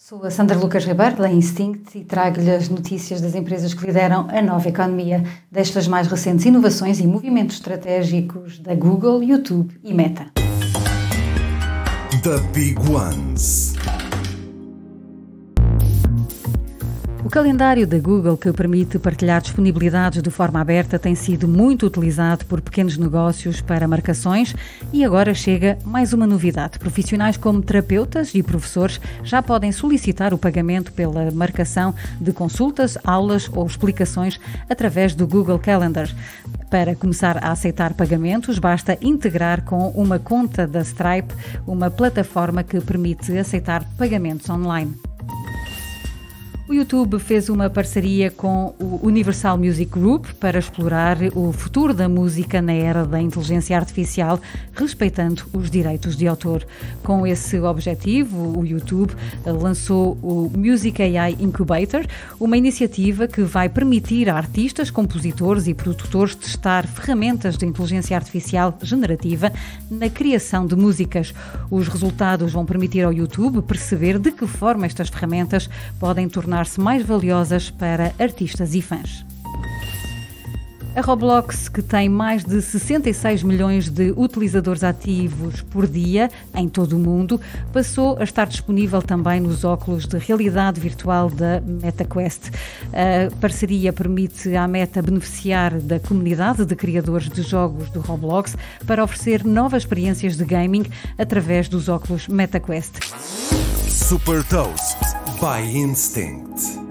Sou a Sandra Lucas Ribeiro, da Instinct, e trago-lhe as notícias das empresas que lideram a nova economia, destas mais recentes inovações e movimentos estratégicos da Google, YouTube e Meta. The Big Ones. O calendário da Google, que permite partilhar disponibilidades de forma aberta, tem sido muito utilizado por pequenos negócios para marcações e agora chega mais uma novidade. Profissionais como terapeutas e professores já podem solicitar o pagamento pela marcação de consultas, aulas ou explicações através do Google Calendar. Para começar a aceitar pagamentos, basta integrar com uma conta da Stripe, uma plataforma que permite aceitar pagamentos online. O YouTube fez uma parceria com o Universal Music Group para explorar o futuro da música na era da inteligência artificial, respeitando os direitos de autor. Com esse objetivo, o YouTube lançou o Music AI Incubator, uma iniciativa que vai permitir a artistas, compositores e produtores testar ferramentas de inteligência artificial generativa na criação de músicas. Os resultados vão permitir ao YouTube perceber de que forma estas ferramentas podem tornar tornar-se mais valiosas para artistas e fãs. A Roblox, que tem mais de 66 milhões de utilizadores ativos por dia em todo o mundo, passou a estar disponível também nos óculos de realidade virtual da MetaQuest. A parceria permite à Meta beneficiar da comunidade de criadores de jogos do Roblox para oferecer novas experiências de gaming através dos óculos MetaQuest. Super Toast by Instinct.